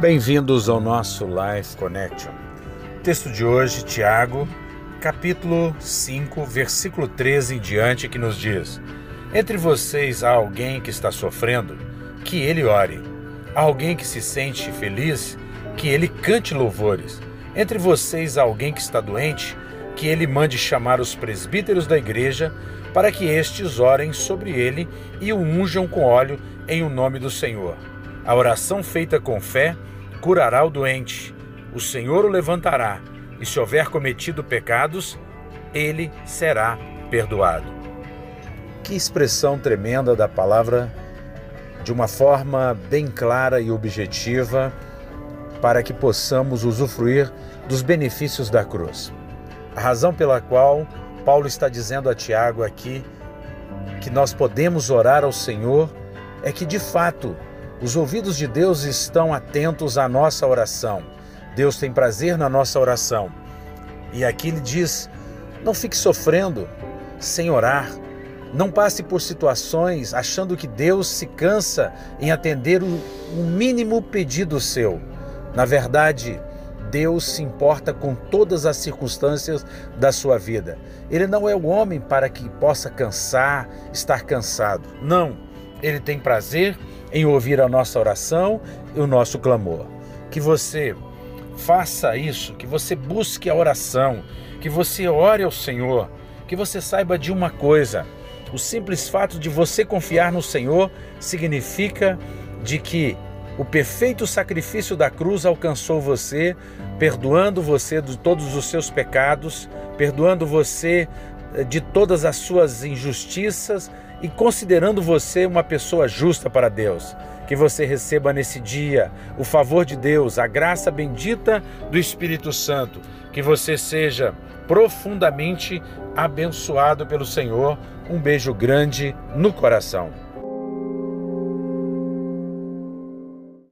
Bem-vindos ao nosso Life Connection. Texto de hoje, Tiago, capítulo 5, versículo 13 em diante, que nos diz: Entre vocês há alguém que está sofrendo, que ele ore. Há alguém que se sente feliz, que ele cante louvores. Entre vocês há alguém que está doente, que ele mande chamar os presbíteros da igreja, para que estes orem sobre ele e o unjam com óleo em o nome do Senhor. A oração feita com fé curará o doente, o Senhor o levantará, e se houver cometido pecados, ele será perdoado. Que expressão tremenda da palavra, de uma forma bem clara e objetiva, para que possamos usufruir dos benefícios da cruz. A razão pela qual Paulo está dizendo a Tiago aqui que nós podemos orar ao Senhor é que, de fato, os ouvidos de Deus estão atentos à nossa oração. Deus tem prazer na nossa oração. E aqui ele diz: não fique sofrendo sem orar. Não passe por situações achando que Deus se cansa em atender o, mínimo pedido seu. Na verdade, Deus se importa com todas as circunstâncias da sua vida. Ele não é o homem para que possa cansar, estar cansado. Não. Ele tem prazer em ouvir a nossa oração e o nosso clamor. Que você faça isso, que você busque a oração, que você ore ao Senhor, que você saiba de uma coisa: o simples fato de você confiar no Senhor significa de que o perfeito sacrifício da cruz alcançou você, perdoando você de todos os seus pecados, perdoando você eh, de todas as suas injustiças e considerando você uma pessoa justa para Deus. Que você receba nesse dia o favor de Deus, a graça bendita do Espírito Santo. Que você seja profundamente abençoado pelo Senhor. Um beijo grande no coração.